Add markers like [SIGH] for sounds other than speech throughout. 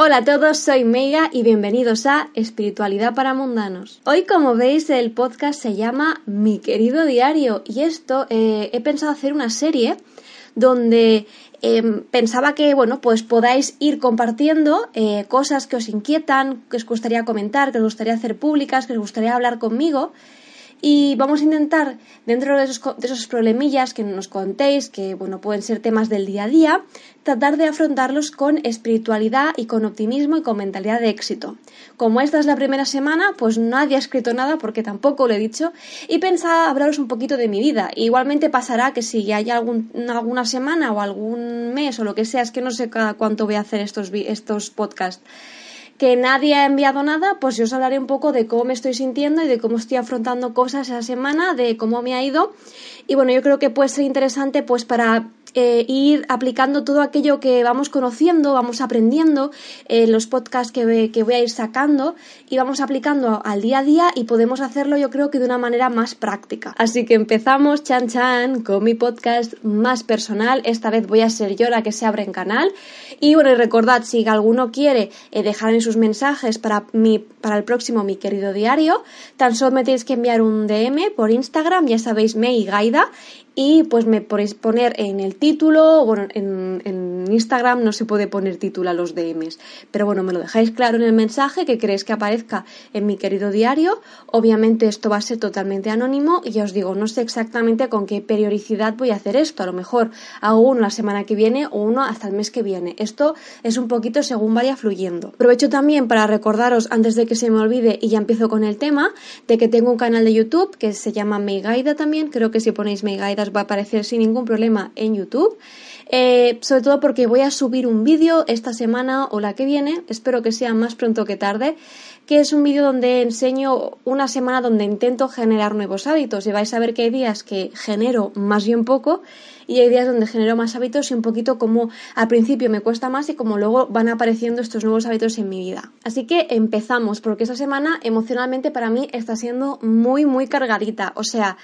Hola a todos, soy Meiga y bienvenidos a Espiritualidad para Mundanos. Hoy, como veis, el podcast se llama Mi querido diario y esto eh, he pensado hacer una serie donde em, pensaba que, bueno, pues podáis ir compartiendo eh, cosas que os inquietan, que os gustaría comentar, que os gustaría hacer públicas, que os gustaría hablar conmigo y vamos a intentar, dentro de esos, de esos, problemillas que nos contéis, que bueno, pueden ser temas del día a día, tratar de afrontarlos con espiritualidad y con optimismo y con mentalidad de éxito. Como esta es la primera semana, pues nadie ha escrito nada porque tampoco lo he dicho y pensaba hablaros un poquito de mi vida. Igualmente pasará que si hay algún, alguna semana o algún mes o lo que sea, es que no sé cada cuánto voy a hacer estos, estos podcasts que nadie ha enviado nada, pues yo os hablaré un poco de cómo me estoy sintiendo y de cómo estoy afrontando cosas esa semana, de cómo me ha ido. Y bueno, yo creo que puede ser interesante pues para eh, ir aplicando todo aquello que vamos conociendo, vamos aprendiendo en los podcasts que, que, voy a ir sacando y vamos aplicando al día a día y podemos hacerlo yo creo que de una manera más práctica. Así que empezamos chan chan con mi podcast más personal. Esta vez voy a ser yo la que se abre en canal. Y bueno, y recordad, si alguno quiere eh, dejar sus mensajes para, para el próximo mi querido diario, tan solo me tenéis que enviar un DM por Instagram, ya sabéis, me Gaida, y pues me podéis poner en el título, bueno, en, en, Instagram no se puede poner título a los DMs, pero bueno, me lo dejáis claro en el mensaje que queréis que aparezca en mi querido diario. Obviamente esto va a ser totalmente anónimo y ya os digo, no sé exactamente con qué periodicidad voy a hacer esto. A lo mejor hago uno la semana que viene o uno hasta el mes que viene. Esto es un poquito según vaya fluyendo. Aprovecho también para recordaros, antes de que se me olvide y ya empiezo con el tema, de que tengo un canal de YouTube que se llama Meigaida también. Creo que si ponéis Meigaida va a aparecer sin ningún problema en YouTube. Eh, sobre todo porque voy a subir un vídeo esta semana o la que viene, espero que sea más pronto que tarde, que es un vídeo donde enseño una semana donde intento generar nuevos hábitos y vais a ver que hay días que genero más bien poco y hay días donde genero más hábitos y un poquito como al principio me cuesta más y como luego van apareciendo estos nuevos hábitos en mi vida. Así que empezamos porque esta semana emocionalmente para mí está siendo muy muy cargadita, o sea,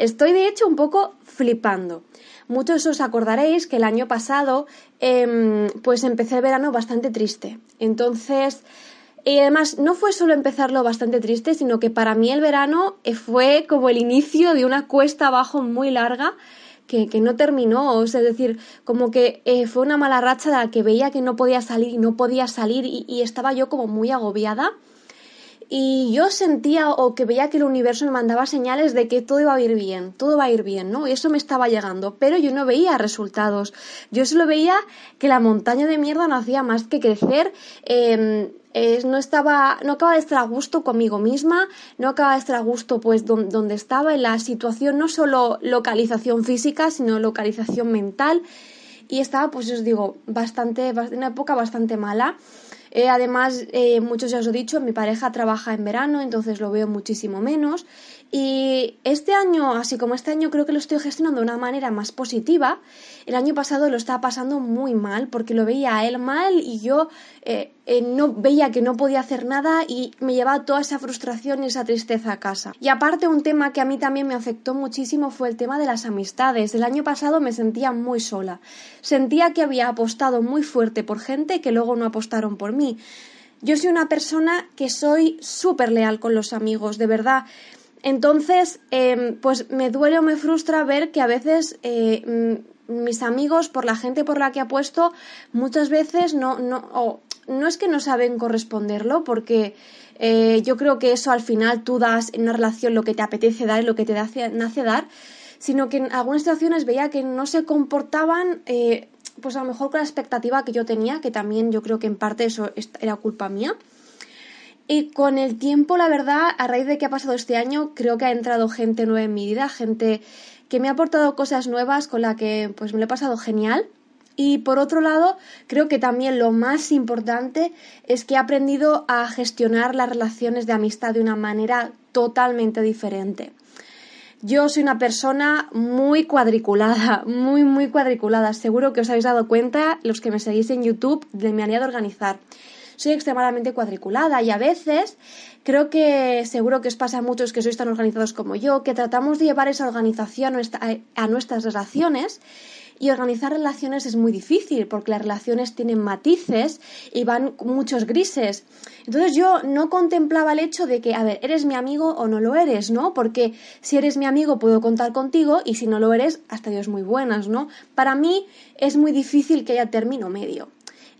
Estoy de hecho un poco flipando. Muchos os acordaréis que el año pasado em, pues empecé el verano bastante triste. Entonces, y además no fue solo empezarlo bastante triste, sino que para mí el verano eh, fue como el inicio de una cuesta abajo muy larga que, no terminó, es decir, como que eh, fue una mala racha de la que veía que no podía salir y no podía salir y estaba yo como muy agobiada y yo sentía o que veía que el universo me mandaba señales de que todo iba a ir bien, todo va a ir bien, ¿no? Y eso me estaba llegando, pero yo no veía resultados. Yo solo veía que la montaña de mierda no hacía más que crecer. Em, no estaba, no acaba de estar a gusto conmigo misma, no acaba de estar a gusto pues donde, estaba en la situación, no solo localización física, sino localización mental. Y estaba, pues os digo, bastante, una época bastante mala. Eh, además, eh, muchos ya os he dicho, mi pareja trabaja en verano, entonces lo veo muchísimo menos. Y este año, así como este año, creo que lo estoy gestionando de una manera más positiva. El año pasado lo estaba pasando muy mal porque lo veía a él mal y yo eh, eh, no veía que no podía hacer nada y me llevaba toda esa frustración y esa tristeza a casa. Y aparte un tema que a mí también me afectó muchísimo fue el tema de las amistades. El año pasado me sentía muy sola. Sentía que había apostado muy fuerte por gente que luego no apostaron por mí. Yo soy una persona que soy súper leal con los amigos, de verdad. Entonces, em, pues me duele o me frustra ver que a veces eh, mis amigos, por la gente por la que apuesto, muchas veces no, no, no es que no saben corresponderlo, porque eh, yo creo que eso al final tú das en una relación lo que te apetece dar y lo que te nace dar, sino que en algunas situaciones veía que no se comportaban, eh, pues a lo mejor con la expectativa que yo tenía, que también yo creo que en parte eso era culpa mía. Y con el tiempo, la verdad, a raíz de que ha pasado este año, creo que ha entrado gente nueva en mi vida, gente que me ha aportado cosas nuevas con la que pues me lo he pasado genial. Y por otro lado, creo que también lo más importante es que he aprendido a gestionar las relaciones de amistad de una manera totalmente diferente. Yo soy una persona muy cuadriculada, [LAUGHS] muy, muy cuadriculada. Seguro que os habéis dado cuenta, los que me seguís en YouTube, de mi manera de organizar soy extremadamente cuadriculada y a veces creo que seguro que os pasa a muchos que sois tan organizados como yo, que tratamos de llevar esa organización a, nuestras relaciones y organizar relaciones es muy difícil porque las relaciones tienen matices y van muchos grises. Entonces yo no contemplaba el hecho de que, a ver, ¿eres mi amigo o no lo eres, no? Porque si eres mi amigo puedo contar contigo y si no lo eres, hasta Dios muy buenas, ¿no? Para mí es muy difícil que haya término medio.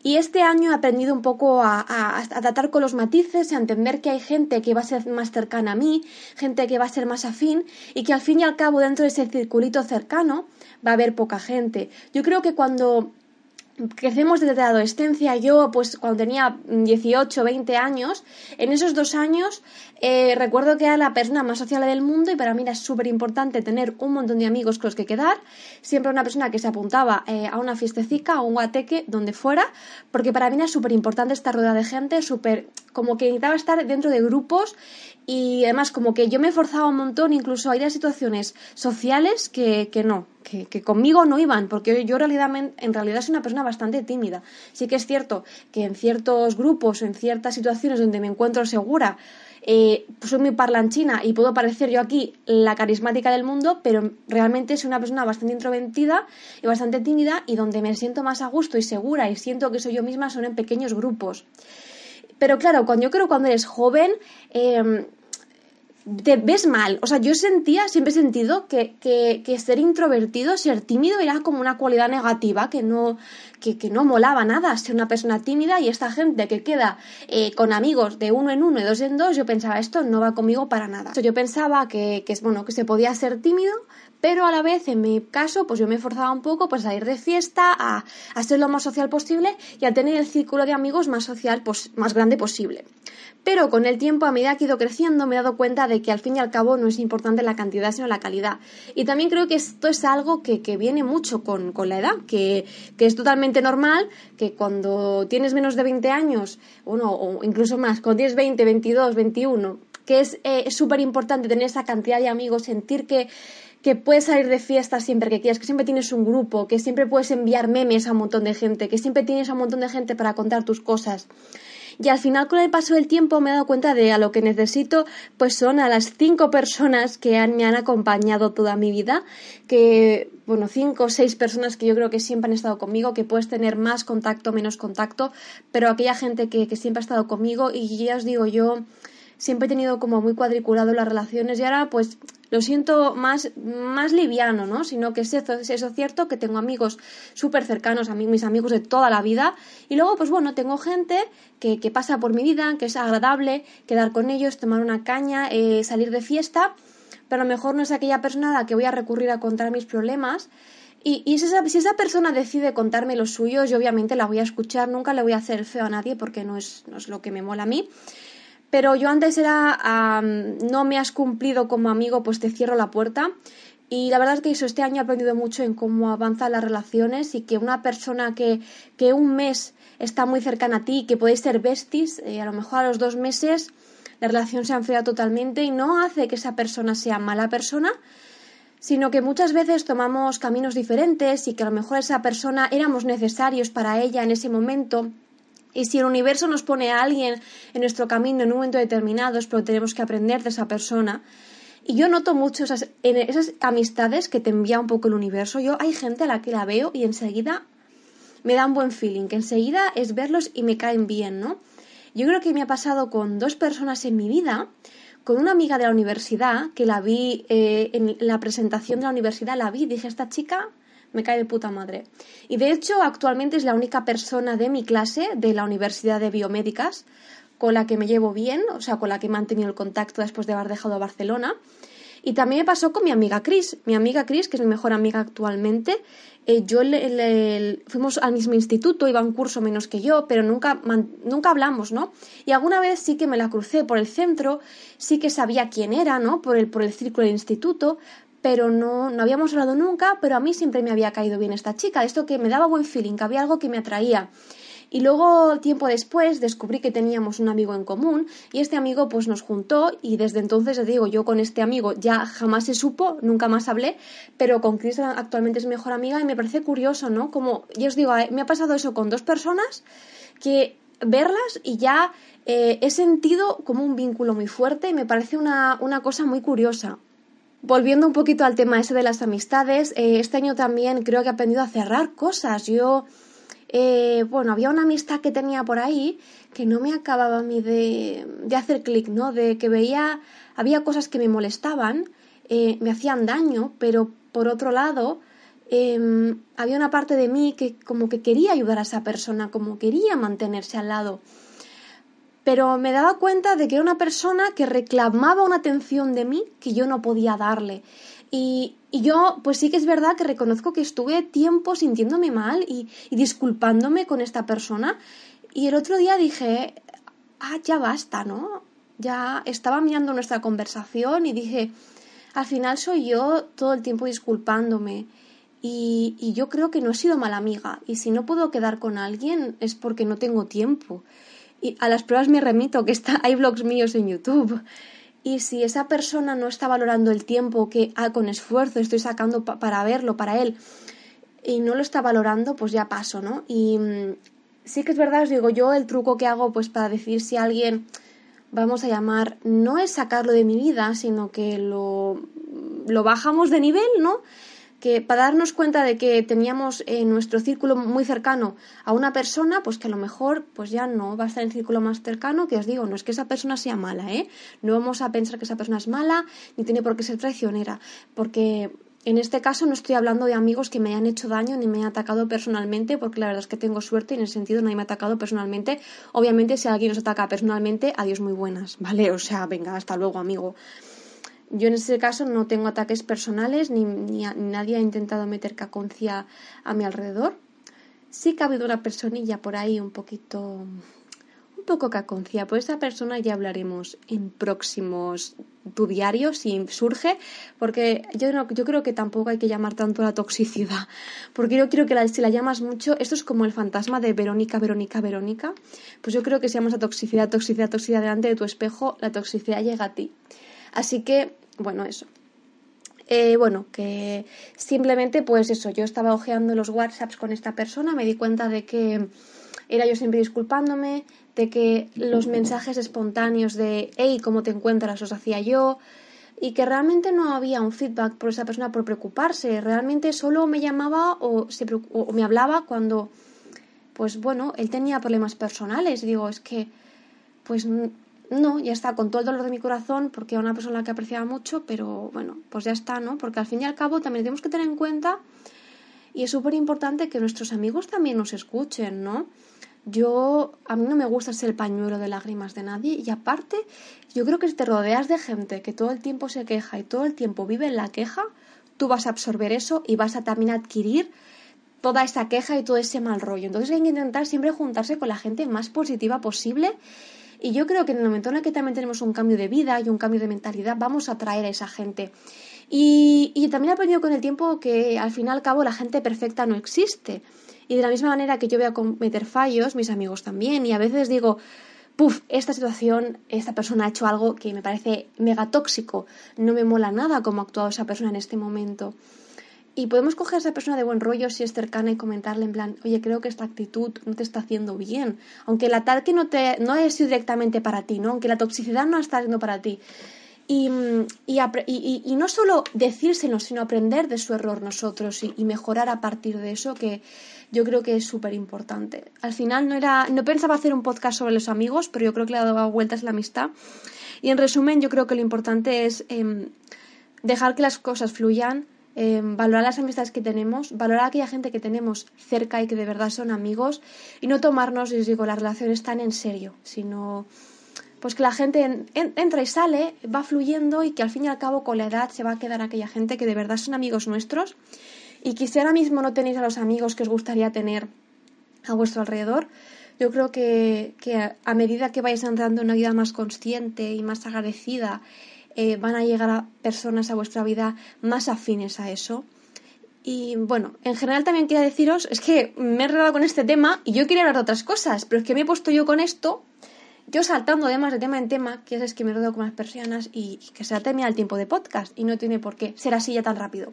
Y este año he aprendido un poco a, tratar con los matices, a entender que hay gente que va a ser más cercana a mí, gente que va a ser más afín y que al fin y al cabo dentro de ese circulito cercano va a haber poca gente. Yo creo que cuando crecemos desde la adolescencia, yo pues cuando tenía 18, 20 años, en esos dos años eh, recuerdo que era la persona más social del mundo y para mí era súper importante tener un montón de amigos con los que quedar, siempre una persona que se apuntaba eh, a una fiestecica, a un guateque, donde fuera, porque para mí era súper importante estar rodeada de gente, súper como que necesitaba estar dentro de grupos y además como que yo me esforzaba un montón incluso a ir a situaciones sociales que, que no, que, que, conmigo no iban, porque yo realidad, en realidad soy una persona bastante tímida. Sí que es cierto que en ciertos grupos o en ciertas situaciones donde me encuentro segura, eh, soy muy parlanchina y puedo parecer yo aquí la carismática del mundo, pero realmente soy una persona bastante introvertida y bastante tímida y donde me siento más a gusto y segura y siento que soy yo misma son en pequeños grupos. Pero claro, cuando yo creo cuando eres joven, eh, te ves mal. O sea, yo sentía, siempre he sentido que, que, ser introvertido, ser tímido era como una cualidad negativa, que no, que, no molaba nada ser una persona tímida y esta gente que queda eh, con amigos de uno en uno y dos en dos, yo pensaba, esto no va conmigo para nada. Yo pensaba que, que, bueno, que se podía ser tímido, pero a la vez, en mi caso, pues yo me esforzaba un poco pues, a ir de fiesta, a, a ser lo más social posible y a tener el círculo de amigos más social, pues, más grande posible. Pero con el tiempo, a medida que he ido creciendo, me he dado cuenta de que al fin y al cabo no es importante la cantidad, sino la calidad. Y también creo que esto es algo que, viene mucho con, la edad, que, es totalmente normal que cuando tienes menos de 20 años, uno, o incluso más, cuando tienes 20, 22, 21, que es eh, súper importante tener esa cantidad de amigos, sentir que que puedes salir de fiesta siempre que quieras, que siempre tienes un grupo, que siempre puedes enviar memes a un montón de gente, que siempre tienes a un montón de gente para contar tus cosas. Y al final, con el paso del tiempo, me he dado cuenta de a lo que necesito, pues son a las cinco personas que me han acompañado toda mi vida, que, bueno, cinco o seis personas que yo creo que siempre han estado conmigo, que puedes tener más contacto, menos contacto, pero aquella gente que, que siempre ha estado conmigo y ya os digo, yo siempre he tenido como muy cuadriculado las relaciones y ahora pues lo siento más, más liviano, ¿no? Sino que es eso, es eso cierto, que tengo amigos súper cercanos, a mí, mis amigos de toda la vida, y luego, pues bueno, tengo gente que, que, pasa por mi vida, que es agradable quedar con ellos, tomar una caña, eh, salir de fiesta, pero a lo mejor no es aquella persona a la que voy a recurrir a contar mis problemas. Y, y si, esa, si, esa, persona decide contarme los suyos, yo obviamente la voy a escuchar, nunca le voy a hacer el feo a nadie porque no es, no es lo que me mola a mí. Pero yo antes era, no me has cumplido como amigo, pues te cierro la puerta. Y la verdad es que eso, este año he aprendido mucho en cómo avanzan las relaciones y que una persona que, que un mes está muy cercana a ti, que podéis ser besties, eh, a lo mejor a los dos meses la relación se ha enfriado totalmente y no hace que esa persona sea mala persona, sino que muchas veces tomamos caminos diferentes y que a lo mejor esa persona éramos necesarios para ella en ese momento y si el universo nos pone a alguien en nuestro camino en un momento determinado, es porque tenemos que aprender de esa persona. Y yo noto mucho esas, en esas amistades que te envía un poco el universo. Yo hay gente a la que la veo y enseguida me da un buen feeling, que enseguida es verlos y me caen bien, ¿no? Yo creo que me ha pasado con dos personas en mi vida, con una amiga de la universidad, que la vi eh, en la presentación de la universidad, la vi, dije, esta chica me cae de puta madre. Y de hecho, actualmente es la única persona de mi clase, de la Universidad de Biomédicas, con la que me llevo bien, o sea, con la que he mantenido el contacto después de haber dejado Barcelona. Y también me pasó con mi amiga Cris. Mi amiga Cris, que es mi mejor amiga actualmente, eh, yo le, fuimos al mismo instituto, iba a un curso menos que yo, pero nunca, nunca hablamos, ¿no? Y alguna vez sí que me la crucé por el centro, sí que sabía quién era, ¿no? Por el, por el círculo del instituto, pero no, no habíamos hablado nunca, pero a mí siempre me había caído bien esta chica, esto que me daba buen feeling, que había algo que me atraía. Y luego, tiempo después, descubrí que teníamos un amigo en común y este amigo pues nos juntó y desde entonces, les digo, yo con este amigo ya jamás se supo, nunca más hablé, pero con Chris actualmente es mi mejor amiga y me parece curioso, ¿no? Como, yo os digo, eh, me ha pasado eso con dos personas que verlas y ya eh, he sentido como un vínculo muy fuerte y me parece una, una cosa muy curiosa. Volviendo un poquito al tema ese de las amistades, eh, este año también creo que he aprendido a cerrar cosas. Yo, eh, bueno, había una amistad que tenía por ahí que no me acababa a mí de, de hacer clic, ¿no? De que veía, había cosas que me molestaban, eh, me hacían daño, pero por otro lado, em, había una parte de mí que como que quería ayudar a esa persona, como quería mantenerse al lado pero me daba cuenta de que era una persona que reclamaba una atención de mí que yo no podía darle. Y, yo, pues sí que es verdad que reconozco que estuve tiempo sintiéndome mal y, disculpándome con esta persona. Y el otro día dije, ah, ya basta, ¿no? Ya estaba mirando nuestra conversación y dije, al final soy yo todo el tiempo disculpándome. Y, y yo creo que no he sido mala amiga. Y si no puedo quedar con alguien es porque no tengo tiempo. Y a las pruebas me remito, que está, hay blogs míos en YouTube. Y si esa persona no está valorando el tiempo que ah, con esfuerzo estoy sacando para verlo, para él, y no lo está valorando, pues ya paso, ¿no? Y mm, sí que es verdad, os digo, yo el truco que hago pues para decir si alguien, vamos a llamar, no es sacarlo de mi vida, sino que lo, lo bajamos de nivel, ¿no? Que para darnos cuenta de que teníamos en nuestro círculo muy cercano a una persona, pues que a lo mejor pues ya no va a estar en el círculo más cercano, que os digo, no es que esa persona sea mala, ¿eh? No vamos a pensar que esa persona es mala, ni tiene por qué ser traicionera, porque en este caso no estoy hablando de amigos que me hayan hecho daño ni me hayan atacado personalmente, porque la verdad es que tengo suerte y en ese sentido nadie me ha atacado personalmente. Obviamente, si alguien nos ataca personalmente, adiós muy buenas, ¿vale? O sea, venga, hasta luego, amigo. Yo en ese caso no tengo ataques personales ni, nadie ha intentado meter caconcia a mi alrededor. Sí que ha habido una personilla por ahí un poquito, un poco caconcia, pues esa persona ya hablaremos en próximos tu diario si surge, porque yo, no, yo creo que tampoco hay que llamar tanto la toxicidad, porque yo quiero que si la llamas mucho, esto es como el fantasma de Verónica, Verónica, Verónica, pues yo creo que si llamas a toxicidad, toxicidad, toxicidad delante de tu espejo, la toxicidad llega a ti. Así que bueno, eso. Eh, bueno, que simplemente, pues eso, yo estaba ojeando los WhatsApps con esta persona, me di cuenta de que era yo siempre disculpándome, de que los mensajes espontáneos de hey, ¿cómo te encuentras? los hacía yo, y que realmente no había un feedback por esa persona por preocuparse, realmente solo me llamaba o, o me hablaba cuando, pues bueno, él tenía problemas personales, digo, es que, pues no, ya está, con todo el dolor de mi corazón, porque era una persona que apreciaba mucho, pero bueno, pues ya está, ¿no? Porque al fin y al cabo también tenemos que tener en cuenta, y es súper importante que nuestros amigos también nos escuchen, ¿no? Yo, a mí no me gusta ser el pañuelo de lágrimas de nadie, y aparte, yo creo que si te rodeas de gente que todo el tiempo se queja y todo el tiempo vive en la queja, tú vas a absorber eso y vas a también adquirir toda esa queja y todo ese mal rollo. Entonces hay que intentar siempre juntarse con la gente más positiva posible y yo creo que en el momento en el que también tenemos un cambio de vida y un cambio de mentalidad, vamos a atraer a esa gente. Y, y también he aprendido con el tiempo que al fin y al cabo la gente perfecta no existe. Y de la misma manera que yo voy a cometer fallos, mis amigos también. Y a veces digo, puf, esta situación, esta persona ha hecho algo que me parece mega tóxico. No me mola nada cómo ha actuado esa persona en este momento. Y podemos coger a esa persona de buen rollo si es cercana y comentarle en plan, oye, creo que esta actitud no te está haciendo bien. Aunque el ataque no, te, no haya sido directamente para ti, ¿no? Aunque la toxicidad no está siendo para ti. Y, y, no solo decírselo, sino aprender de su error nosotros y, mejorar a partir de eso, que yo creo que es súper importante. Al final no era, no pensaba hacer un podcast sobre los amigos, pero yo creo que le ha dado vueltas la amistad. Y en resumen, yo creo que lo importante es em, dejar que las cosas fluyan, Em, valorar las amistades que tenemos, valorar aquella gente que tenemos cerca y que de verdad son amigos y no tomarnos, les digo, las relaciones tan en serio, sino pues que la gente entra y sale, va fluyendo y que al fin y al cabo con la edad se va a quedar aquella gente que de verdad son amigos nuestros y que si ahora mismo no tenéis a los amigos que os gustaría tener a vuestro alrededor, yo creo que, que a medida que vais entrando en una vida más consciente y más agradecida eh, van a llegar a personas a vuestra vida más afines a eso. Y bueno, en general también quería deciros, es que me he enredado con este tema y yo quería hablar de otras cosas, pero es que me he puesto yo con esto, yo saltando además de tema en tema, que es que me he enredado con las personas y, que se ha terminado el tiempo de podcast y no tiene por qué ser así ya tan rápido.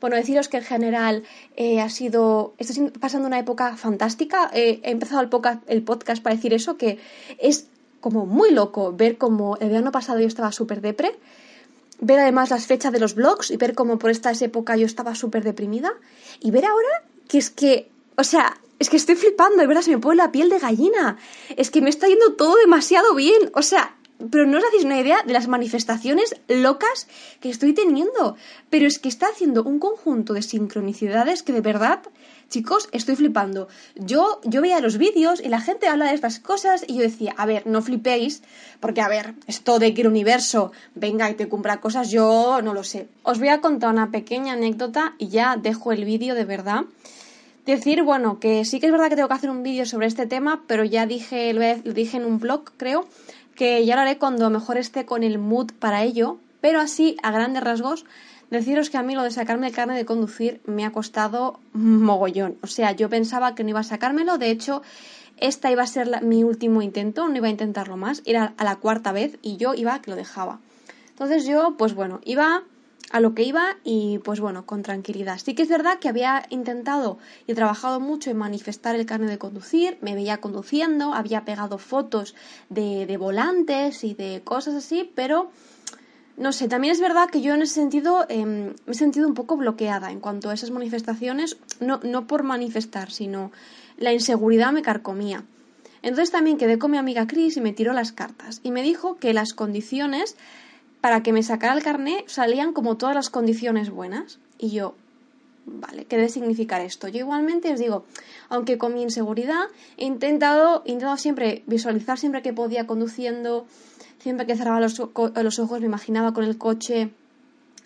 Bueno, deciros que en general eh, ha sido, está pasando una época fantástica. Eh, he empezado el podcast para decir eso, que es como muy loco ver como el verano pasado yo estaba súper depre ver además las fechas de los blogs y ver cómo por esta época yo estaba súper deprimida y ver ahora que es que, o sea, es que estoy flipando, de verdad se me pone la piel de gallina. Es que me está yendo todo demasiado bien. O sea, pero no os hacéis una idea de las manifestaciones locas que estoy teniendo. Pero es que está haciendo un conjunto de sincronicidades que de verdad, chicos, estoy flipando. Yo, yo veía los vídeos y la gente habla de estas cosas y yo decía, a ver, no flipéis, porque a ver, esto de que el universo venga y te cumpla cosas, yo no lo sé. Os voy a contar una pequeña anécdota y ya dejo el vídeo de verdad. Decir, bueno, que sí que es verdad que tengo que hacer un vídeo sobre este tema, pero ya dije, lo, dije en un blog, creo, que ya lo haré cuando mejor esté con el mood para ello, pero así, a grandes rasgos, deciros que a mí lo de sacarme el carne de conducir me ha costado mogollón. O sea, yo pensaba que no iba a sacármelo, de hecho, esta iba a ser mi último intento, no iba a intentarlo más, era a la cuarta vez y yo iba que lo dejaba. Entonces yo, pues bueno, iba a lo que iba y pues bueno, con tranquilidad. Sí que es verdad que había intentado y trabajado mucho en manifestar el carnet de conducir, me veía conduciendo, había pegado fotos de, de volantes y de cosas así, pero no sé, también es verdad que yo en ese sentido em, me he sentido un poco bloqueada en cuanto a esas manifestaciones, no, no por manifestar, sino la inseguridad me carcomía. Entonces también quedé con mi amiga Chris y me tiró las cartas y me dijo que las condiciones para que me sacara el carné salían como todas las condiciones buenas. Y yo, vale, ¿qué debe significar esto? Yo igualmente os digo, aunque con mi inseguridad he intentado, he intentado siempre visualizar siempre que podía conduciendo, siempre que cerraba los, los ojos me imaginaba con el coche,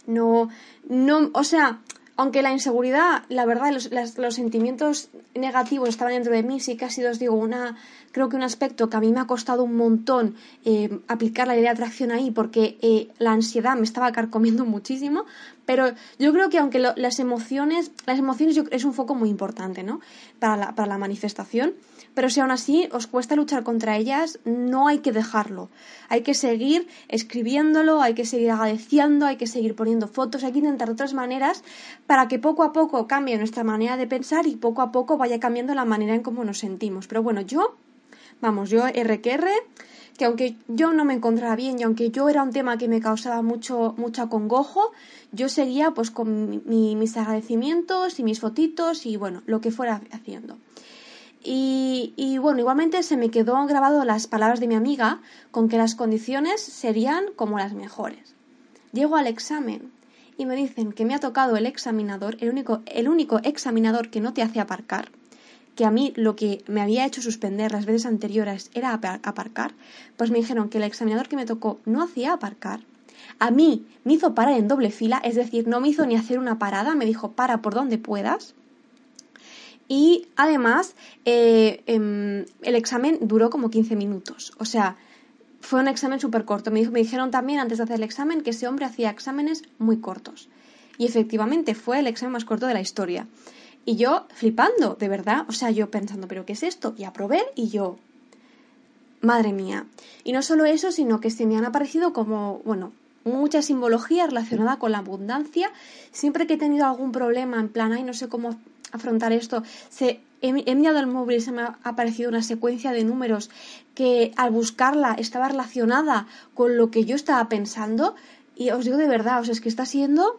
no, no, o sea, aunque la inseguridad, la verdad, los, sentimientos negativos estaban dentro de mí, sí que ha sido, os digo, una, creo que un aspecto que a mí me ha costado un montón eh, aplicar la idea de atracción ahí, porque eh, la ansiedad me estaba carcomiendo [LAUGHS] muchísimo, pero yo creo que aunque las emociones, las emociones es un foco muy importante, ¿no? Para la, para la manifestación, pero si aún así os cuesta luchar contra ellas, no hay que dejarlo. Hay que seguir escribiéndolo, hay que seguir agradeciendo, hay que seguir poniendo fotos, hay que intentar otras maneras que poco a poco cambie nuestra manera de pensar y poco a poco vaya cambiando la manera en cómo nos sentimos. Pero bueno, yo, vamos, yo RQR, que aunque yo no me encontraba bien y aunque yo era un tema que me causaba mucho, mucho acongojo, yo seguía pues con mis agradecimientos y mis fotitos y bueno, lo que fuera haciendo. Y, bueno, igualmente se me quedó grabado las palabras de mi amiga con que las condiciones serían como las mejores. Llego al examen y me dicen que me ha tocado el examinador, el único, el único examinador que no te hace aparcar, que a mí lo que me había hecho suspender las veces anteriores era aparcar, pues me dijeron que el examinador que me tocó no hacía aparcar. A mí me hizo parar en doble fila, es decir, no me hizo ni hacer una parada, me dijo para por donde puedas y además, eh, em, el examen duró como 15 minutos. O sea, fue un examen súper corto. Me, dijeron también antes de hacer el examen que ese hombre hacía exámenes muy cortos. Y efectivamente fue el examen más corto de la historia. Y yo flipando, de verdad. O sea, yo pensando, ¿pero qué es esto? Y aprobé y yo, madre mía. Y no solo eso, sino que se me han aparecido como, bueno, mucha simbología relacionada con la abundancia. Siempre que he tenido algún problema, en plan, ay, no sé cómo afrontar esto. Se, he, mirado el móvil y se me ha aparecido una secuencia de números que al buscarla estaba relacionada con lo que yo estaba pensando y os digo de verdad, o es que está siendo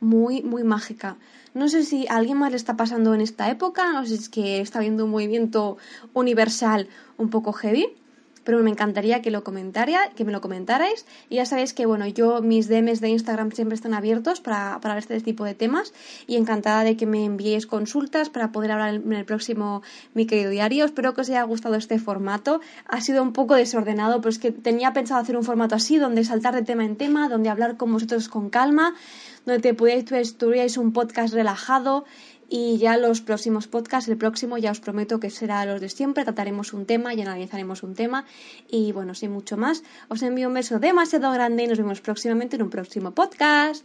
muy, muy mágica. No sé si a alguien más le está pasando en esta época, no sé si es que está viendo un movimiento universal un poco heavy, pero me encantaría que lo comentaría, que me lo comentarais. Y ya sabéis que, bueno, yo, mis DMs de Instagram siempre están abiertos para, para este tipo de temas y encantada de que me enviéis consultas para poder hablar en el próximo Mi querido diario. Espero que os haya gustado este formato. Ha sido un poco desordenado, pero es que tenía pensado hacer un formato así, donde saltar de tema en tema, donde hablar con vosotros con calma, donde te pudierais, tuvierais un podcast relajado y ya los próximos podcasts, el próximo ya os prometo que será los de siempre, trataremos un tema y analizaremos un tema. Y bueno, sin mucho más, os envío un beso demasiado grande y nos vemos próximamente en un próximo podcast.